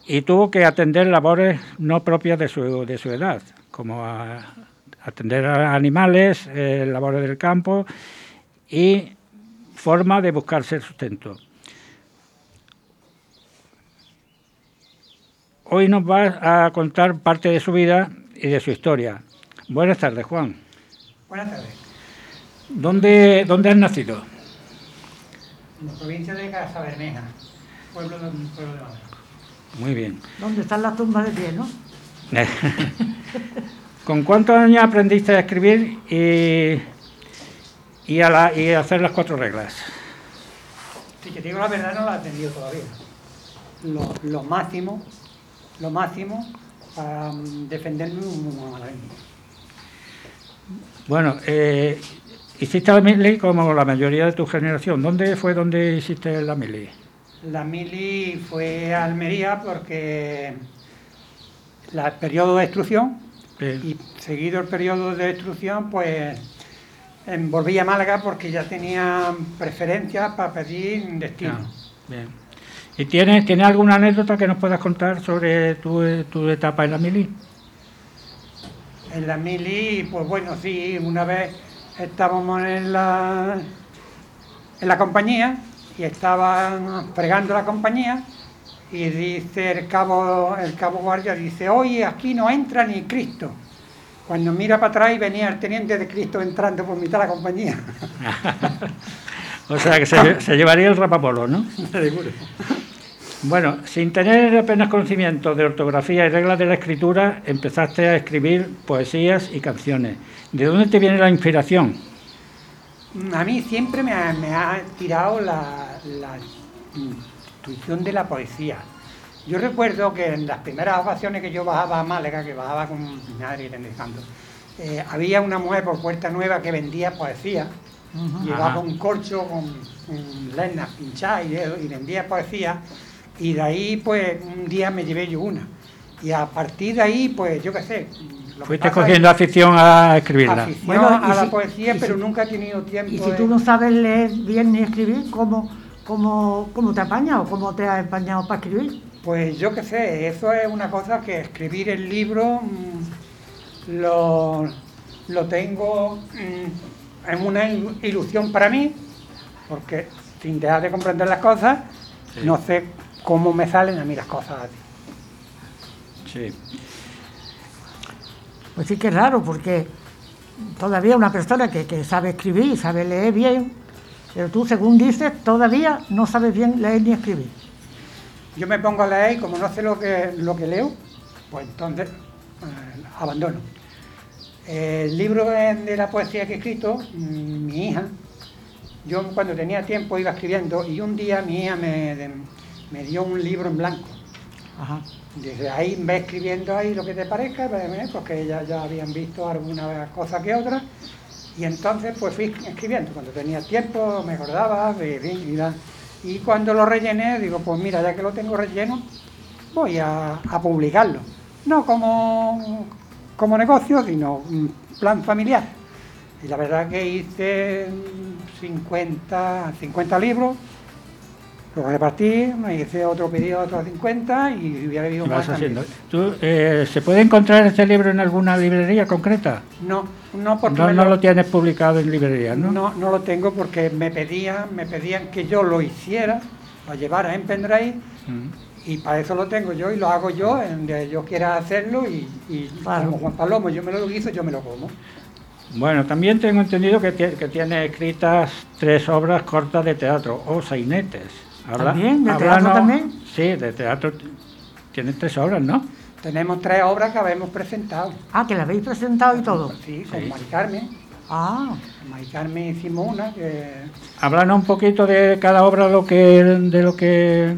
y tuvo que atender labores no propias de su, de su edad, como atender a animales, eh, labores del campo y forma de buscarse el sustento. Hoy nos va a contar parte de su vida y de su historia. Buenas tardes, Juan. Buenas tardes. ¿Dónde, dónde has nacido? En la provincia de Casabermeja, pueblo de, pueblo de Madrid. Muy bien. ¿Dónde están las tumbas de pie, no? ¿Con cuántos años aprendiste a escribir y, y, a la, y a hacer las cuatro reglas? Si te digo la verdad, no la he aprendido todavía. Lo, lo máximo, lo máximo para mm, defenderme un. Bueno, eh, hiciste la mili como la mayoría de tu generación. ¿Dónde fue donde hiciste la mili? La mili fue a Almería porque la- el periodo de instrucción y seguido el periodo de instrucción, pues volví a Málaga porque ya tenía preferencias para pedir destino. Ah, bien. ¿Y tienes, tienes alguna anécdota que nos puedas contar sobre tu, tu etapa en la mili? En la mili, pues bueno, sí, una vez estábamos en la, en la compañía y estaban fregando la compañía y dice el cabo, el cabo guardia, dice, oye, aquí no entra ni Cristo. Cuando mira para atrás y venía el teniente de Cristo entrando por mitad de la compañía. O sea, que se, se llevaría el rapapolo, ¿no? Bueno, sin tener apenas conocimiento de ortografía y reglas de la escritura, empezaste a escribir poesías y canciones. ¿De dónde te viene la inspiración? A mí siempre me ha, me ha tirado la, la intuición de la poesía. Yo recuerdo que en las primeras ocasiones que yo bajaba a Málaga, que bajaba con mi madre y Tanto, eh, había una mujer por Puerta Nueva que vendía poesía. Llevaba Ajá. un corcho con, con lenas pinchadas y, y vendía poesía. Y de ahí, pues, un día me llevé yo una. Y a partir de ahí, pues, yo qué sé. lo que Fuiste cogiendo es- afición a escribirla. afición Bueno, y a la si- poesía, pero si- nunca he tenido tiempo Y si de- tú no sabes leer bien ni escribir, ¿cómo, cómo, cómo te apañas o cómo te has empañado para escribir? Pues yo qué sé, eso es una cosa que escribir el libro mm, lo, lo tengo mm, en una il- ilusión para mí, porque sin dejar de comprender las cosas, no sé cómo me salen a mí las cosas así. Sí. Pues sí que es raro, porque todavía una persona que, que sabe escribir, sabe leer bien, pero tú, según dices, todavía no sabes bien leer ni escribir. Yo me pongo a leer y como no sé lo que, lo que leo, pues entonces eh, abandono. El libro de, de la poesía que he escrito, mm, mi hija, yo cuando tenía tiempo iba escribiendo y un día mi hija me, de- me dio un libro en blanco. Ajá. Dice, ahí ve escribiendo ahí lo que te parezca, ve- porque ellas ya habían visto alguna cosa que otra. Y entonces pues fui escribiendo. Cuando tenía tiempo me acordaba, y cuando lo rellené, digo, pues mira, ya que lo tengo relleno, voy a, a publicarlo. No como, como negocio, sino un plan familiar. Y la verdad que hice mm, 50, 50 libros, los repartí, me hice otro pedido, otros 50 y hubiera habido más haciendo. ¿Tú, eh, ¿Se puede encontrar este libro en alguna librería concreta? No, no porque No, no lo tienes publicado en librería, ¿no? no, no lo tengo porque me pedían, me pedían que yo lo hiciera, lo llevara en pendrive Mm. Y para eso lo tengo yo y lo hago yo, en donde yo quiera hacerlo y, y Claro. como Juan Palomo yo me lo hizo, yo me lo como. Bueno, también tengo entendido que, que tiene escritas tres obras cortas de teatro o sainetes. ¿También? ¿De teatro también? Sí, de teatro. Tiene tres obras, ¿no? Tenemos tres obras que habemos presentado. Ah, que la habéis presentado y todo. Sí, con Sí. Mari Carmen. Ah, Con Mari Carmen hicimos una que Háblanos un poquito de cada obra lo que, de lo que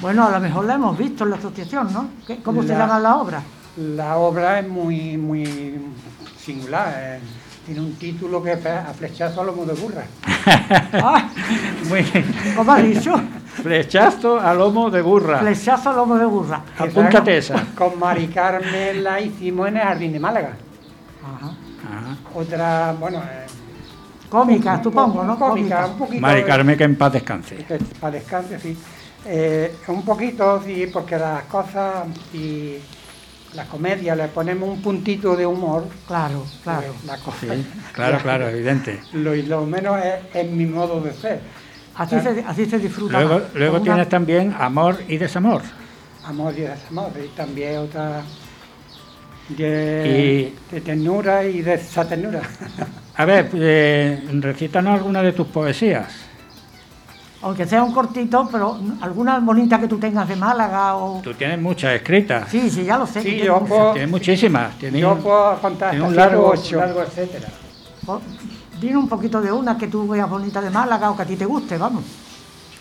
bueno, a lo mejor la hemos visto en la asociación, ¿no? ¿Qué- ¿Cómo se La- llama la obra? La obra es muy, muy singular. eh, Tiene un título que es a flechazo a lomo de burra. Ah, Muy ¿Cómo has dicho? flechazo a lomo de burra. Flechazo al lomo de burra. Apúntate esa. Con Mari Carmen la hicimos en el Jardín de Málaga. Ajá. Ajá. Otra, bueno... eh, Cómica, supongo, ¿no? Cómica, un poquito... Mari Carmen, que en paz descanse. que para descanse, sí. Eh, un poquito, sí, porque las cosas y la comedia le ponemos un puntito de humor. Claro, claro. pues, la cosa, Sí, claro, claro, evidente. Lo, y lo menos es, es mi modo de ser. Así se, así se disfruta. Luego, luego una- tienes también amor y desamor. Amor y desamor, y también otra de, de ternura y de esa ternura. A ver, eh, recítanos alguna de tus poesías. Aunque sea un cortito, pero alguna bonita que tú tengas de Málaga o... Tú tienes muchas escritas. Sí, sí, ya lo sé. Sí, yo puedo- Tienes muchísimas. Tienes, Yo puedo contar hasta un largo, ocho. largo etcétera. Pues, Dime un poquito de una que tú veas bonita de Málaga o que a ti te guste, vamos.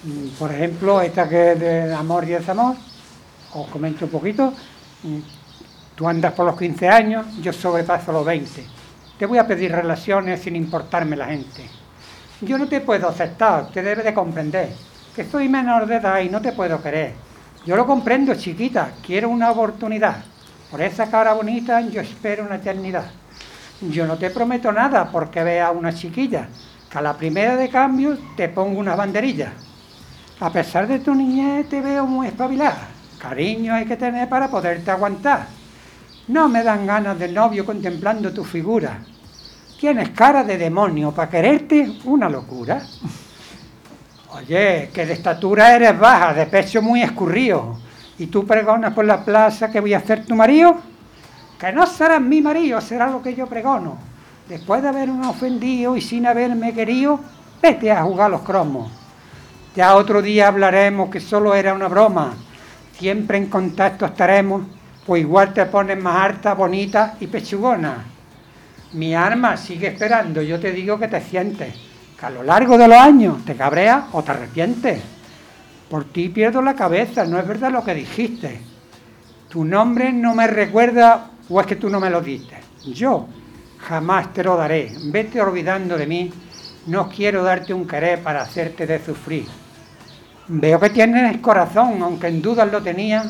Mm, Por ejemplo, esta que es de amor y desamor, os comento un poquito. Mm, Tú andas por los 15 años, yo sobrepaso los 20. Te voy a pedir relaciones sin importarme la gente. Yo no te puedo aceptar, te debes de comprender que soy menor de edad y no te puedo querer. Yo lo comprendo, chiquita, quiero una oportunidad. Por esa cara bonita yo espero una eternidad. Yo no te prometo nada porque vea una chiquilla, que a la primera de cambio te pongo una banderilla. A pesar de tu niñez te veo muy espabilada. Cariño hay que tener para poderte aguantar. No me dan ganas de novio contemplando tu figura. Tienes cara de demonio, para quererte una locura. Oye, que de estatura eres baja, de pecho muy escurrido. Y tú pregonas por la plaza que voy a hacer tu marido. Que no serás mi marido, será lo que yo pregono. Después de haberme ofendido y sin haberme querido, vete a jugar los cromos. Ya otro día hablaremos que solo era una broma. Siempre en contacto estaremos, pues igual te pones más harta, bonita y pechugona. Mi arma sigue esperando, yo te digo que te sientes, que a lo largo de los años te cabreas o te arrepientes. Por ti pierdo la cabeza, no es verdad lo que dijiste. Tu nombre no me recuerda o es que tú no me lo diste. Yo jamás te lo daré. Vete olvidando de mí. No quiero darte un querer para hacerte de sufrir. Veo que tienes corazón, aunque en dudas lo tenía.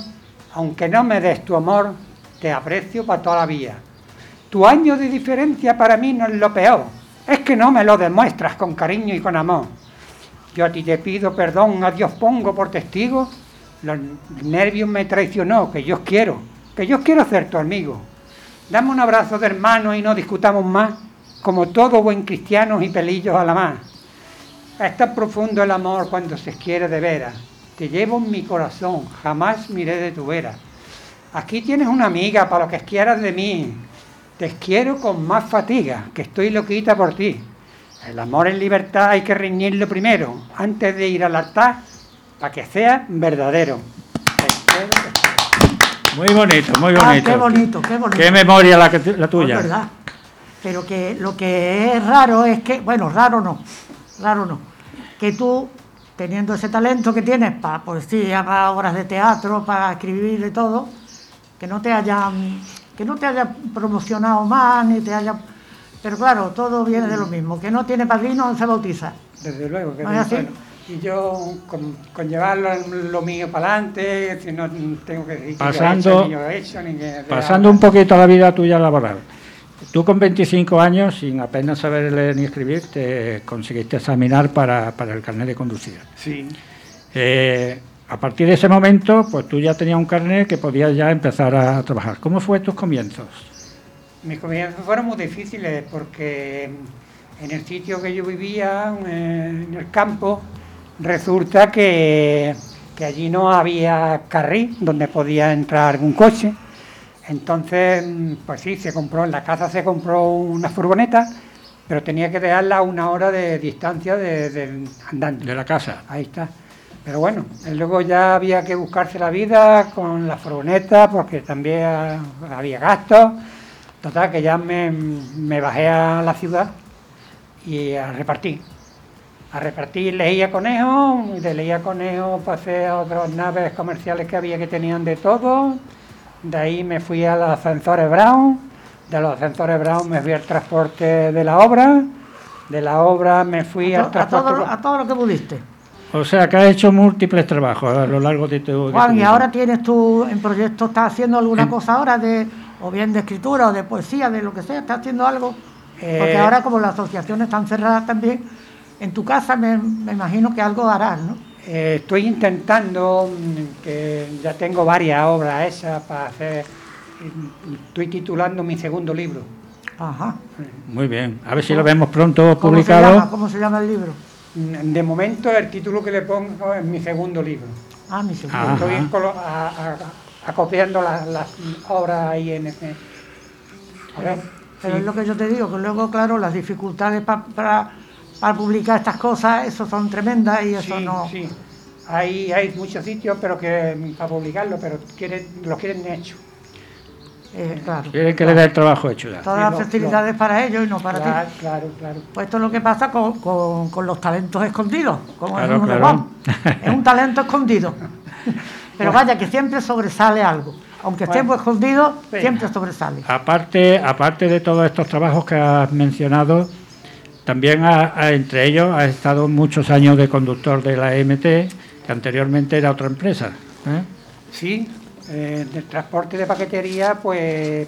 Aunque no me des tu amor, te aprecio para toda la vida. Tu año de diferencia para mí no es lo peor. Es que no me lo demuestras con cariño y con amor. Yo a ti te pido perdón, a Dios pongo por testigo. Los nervios me traicionó, que yo quiero, que yo quiero ser tu amigo. Dame un abrazo de hermano y no discutamos más, como todo buen cristiano y pelillos a la más. Es tan profundo el amor cuando se quiere de veras. Te llevo en mi corazón, jamás miré de tu vera. Aquí tienes una amiga para lo que quieras de mí. Te quiero con más fatiga, que estoy loquita por ti. El amor en libertad hay que reñirlo primero, antes de ir al altar, para que sea verdadero. Muy bonito, muy Ah, bonito. qué bonito, qué bonito. Qué memoria la, que tu- la Es tuya. verdad. Pero que lo que es raro es que, bueno, raro no, raro no, que tú, teniendo ese talento que tienes para poesía, para obras de teatro, para escribir y todo, que no te hayan, que no te haya promocionado más, ni te haya... Pero claro, todo viene de lo mismo, que no tiene padrino no se bautiza. Desde luego que ¿No es así? bueno, Y yo con, con llevar lo, lo mío para adelante, si no tengo que decir que Pasando- yo he hecho, ni yo he hecho, ni que... Pasando un poquito a la vida tuya laboral. Tú con 25 años, sin apenas saber leer ni escribir, te conseguiste examinar para, para el carnet de conducir. Sí. Eh, a partir de ese momento, pues tú ya tenías un carnet que podías ya empezar a trabajar. ¿Cómo fue tus comienzos? Mis comienzos fueron muy difíciles porque en el sitio que yo vivía, en el campo, resulta que, que allí no había carril donde podía entrar algún coche. Entonces, pues sí, se compró, en la casa se compró una furgoneta, pero tenía que dejarla a una hora de distancia de, de- andando. De la casa. Ahí está. Pero bueno, luego ya había que buscarse la vida con la furgoneta porque también ah, había gastos. Total, que ya me, me bajé a la ciudad y a repartir. A repartir leía conejo, y de leía conejo pasé a otras naves comerciales que había que tenían de todo. De ahí me fui a los ascensores Brown. De los ascensores Brown me fui al transporte de la obra. De la obra me fui A, al to- a todo, transporte. a todo lo que pudiste. O sea, que has hecho múltiples trabajos a lo largo de tu... Juan, y ahora tienes tú en proyecto, ¿estás haciendo alguna En- cosa ahora de, o bien de escritura o de poesía, de lo que sea? ¿Estás haciendo algo? Porque ahora como las asociaciones están cerradas también, en tu casa me, me imagino que algo harás, ¿no? Eh, estoy intentando, mm, que ya tengo varias obras esas para hacer, estoy titulando mi segundo libro. Ajá. Muy bien. A ver si lo vemos pronto ¿Cómo se, publicado. llama? ¿Cómo se llama el libro? De momento el título que le pongo es mi segundo libro. Ah, mi segundo. Ajá. Estoy a- a- acopiando las, las obras ahí en ese. Pero sí. es lo que yo te digo, que luego, claro, las dificultades pa- para, publicar estas cosas, eso son tremendas y eso Sí, no... sí. Hay, hay muchos sitios pero que para publicarlo, pero quieren, lo quieren hecho. Eh, claro. Quieren que le dé el trabajo hecho ya. Todas Sí, las no, facilidades para ellos y no para claro, ti. claro, claro. Pues esto es lo que pasa con, con- con los talentos escondidos, como Claro, es claro. Juan. Es un talento escondido. Pero vaya, que siempre sobresale algo. Aunque Bueno. estemos escondidos, Sí. siempre sobresale. Aparte, aparte de todos estos trabajos que has mencionado, también ha- ha- entre ellos ha estado muchos años de conductor de la EMT, que anteriormente era otra empresa. ¿eh? Sí, eh, del transporte de paquetería, pues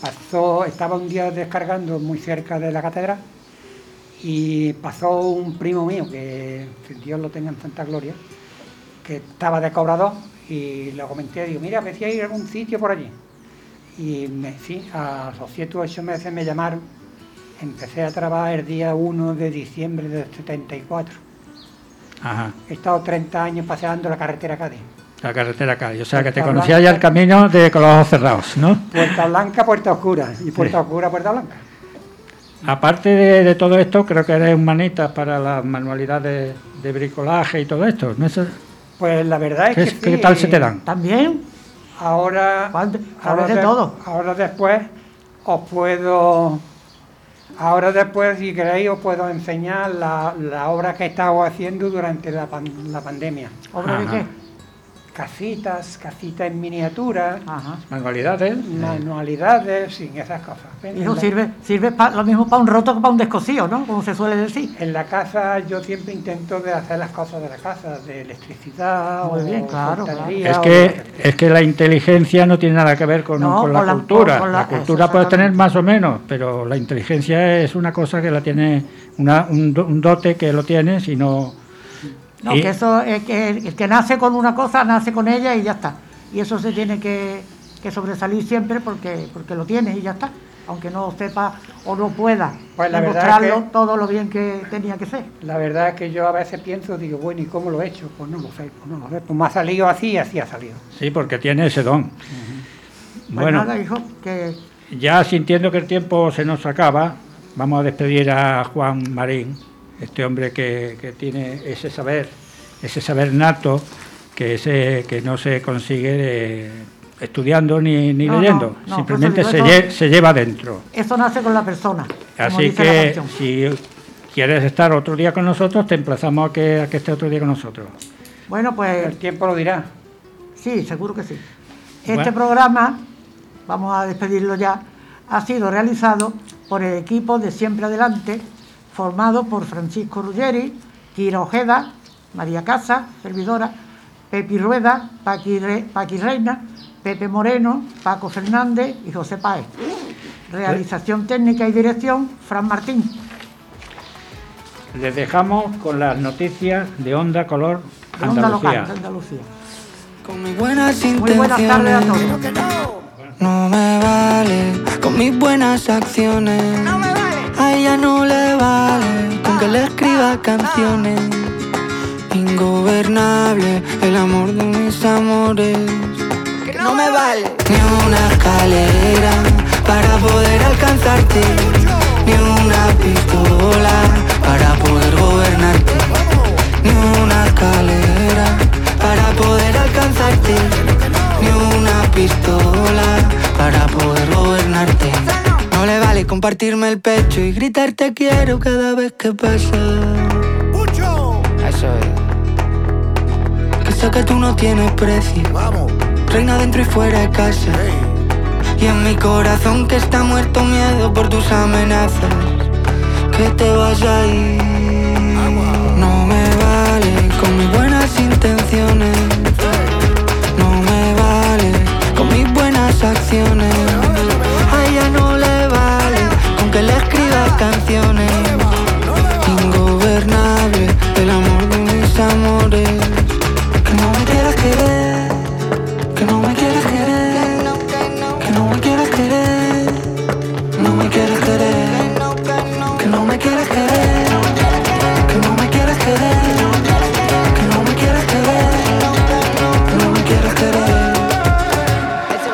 pasó, estaba un día descargando muy cerca de la catedral y pasó un primo mío, que que Dios lo tenga en Santa Gloria, que estaba de cobrador y le comenté, digo, mira, a ver si hay algún sitio por allí. Y me, sí, a los siete o ocho meses me llamaron. Empecé a trabajar el día 1 de diciembre del 74. Ajá, He estado 30 años paseando la carretera Cádiz. La carretera Cádiz. O sea, que te conocía ya el camino de con los ojos cerrados, ¿no? Puerta Blanca, Puerta Oscura. Y Puerta Oscura, Puerta Blanca. Aparte de, de todo esto, creo que eres humanista para las manualidades de bricolaje y todo esto. ¿no es- Pues la verdad es ¿Qué, que sí, qué tal se te dan? También, Ahora, ahora, de todo. ahora después os puedo, ahora después si queréis os puedo enseñar la, la obra que he estado haciendo durante la, pan- la pandemia. ¿obra de Ajá. qué? Casitas, casitas en miniatura, Ajá. Manualidades. manualidades, sin esas cosas. En Hijo, la- sirve, sirve pa- lo mismo para un roto que para un descosido, ¿no? Como se suele decir. En la casa yo siempre intento de hacer las cosas de la casa, de electricidad Muy o bien, claro, fontanería Es que, es que la inteligencia no tiene nada que ver con, No, con la con la- cultura. con- con la, la- cultura eso, puede tener más o menos, pero la inteligencia es una cosa que la tiene, una, un, un dote que lo tienes y no... No, que eso es que el que nace con una cosa, nace con ella y ya está. Y eso se tiene que, que sobresalir siempre porque, porque lo tiene y ya está. Aunque no sepa o no pueda Pues la demostrarlo es que- todo lo bien que tenía que ser. La verdad es que yo a veces pienso, digo, bueno, ¿y cómo lo he hecho? Pues no lo sé, pues no lo sé. Pues me ha salido así y así ha salido. Sí, porque tiene ese don. Pues Bueno, nada, hijo, que ya sintiendo que el tiempo se nos acaba, vamos a despedir a Juan Marín, este hombre que, que tiene ese saber, ese saber nato que, ese, que no se consigue eh, estudiando ni, ni No, leyendo, no, simplemente se, lle- lleva dentro. eso nace con la persona. Así que si quieres estar otro día con nosotros, te emplazamos a que, a que esté otro día con nosotros. Bueno, pues El tiempo lo dirá. Sí, seguro que sí. Este Bueno. programa, vamos a despedirlo ya, ha sido realizado por el equipo de Siempre Adelante, formado por Francisco Ruggeri, Kira Ojeda, María Casa, servidora, Pepi Rueda, Paqui, Re- Paqui Reina, Pepe Moreno, Paco Fernández y José Páez. Realización técnica y dirección, Fran Martín. Les dejamos con las noticias de Onda Color De Onda Local, Andalucía. de Andalucía. Con mis buenas Muy buenas tardes a todos. no me vale con mis buenas acciones. A ella no le vale con que le escriba canciones. Ingobernable el amor de mis amores. No me vale ni una escalera para poder alcanzarte, ni una pistola para poder gobernarte, ni una escalera para poder alcanzarte, ni una pistola para poder gobernarte. Vale compartirme el pecho y gritar te quiero cada vez que pasa. Eso es. Que sé que tú no tienes precio. Reina dentro y fuera de casa. Y en mi corazón que está muerto miedo por tus amenazas. Que te vas a ir. No me vale con mis buenas intenciones. No me vale con mis buenas acciones. Canciones.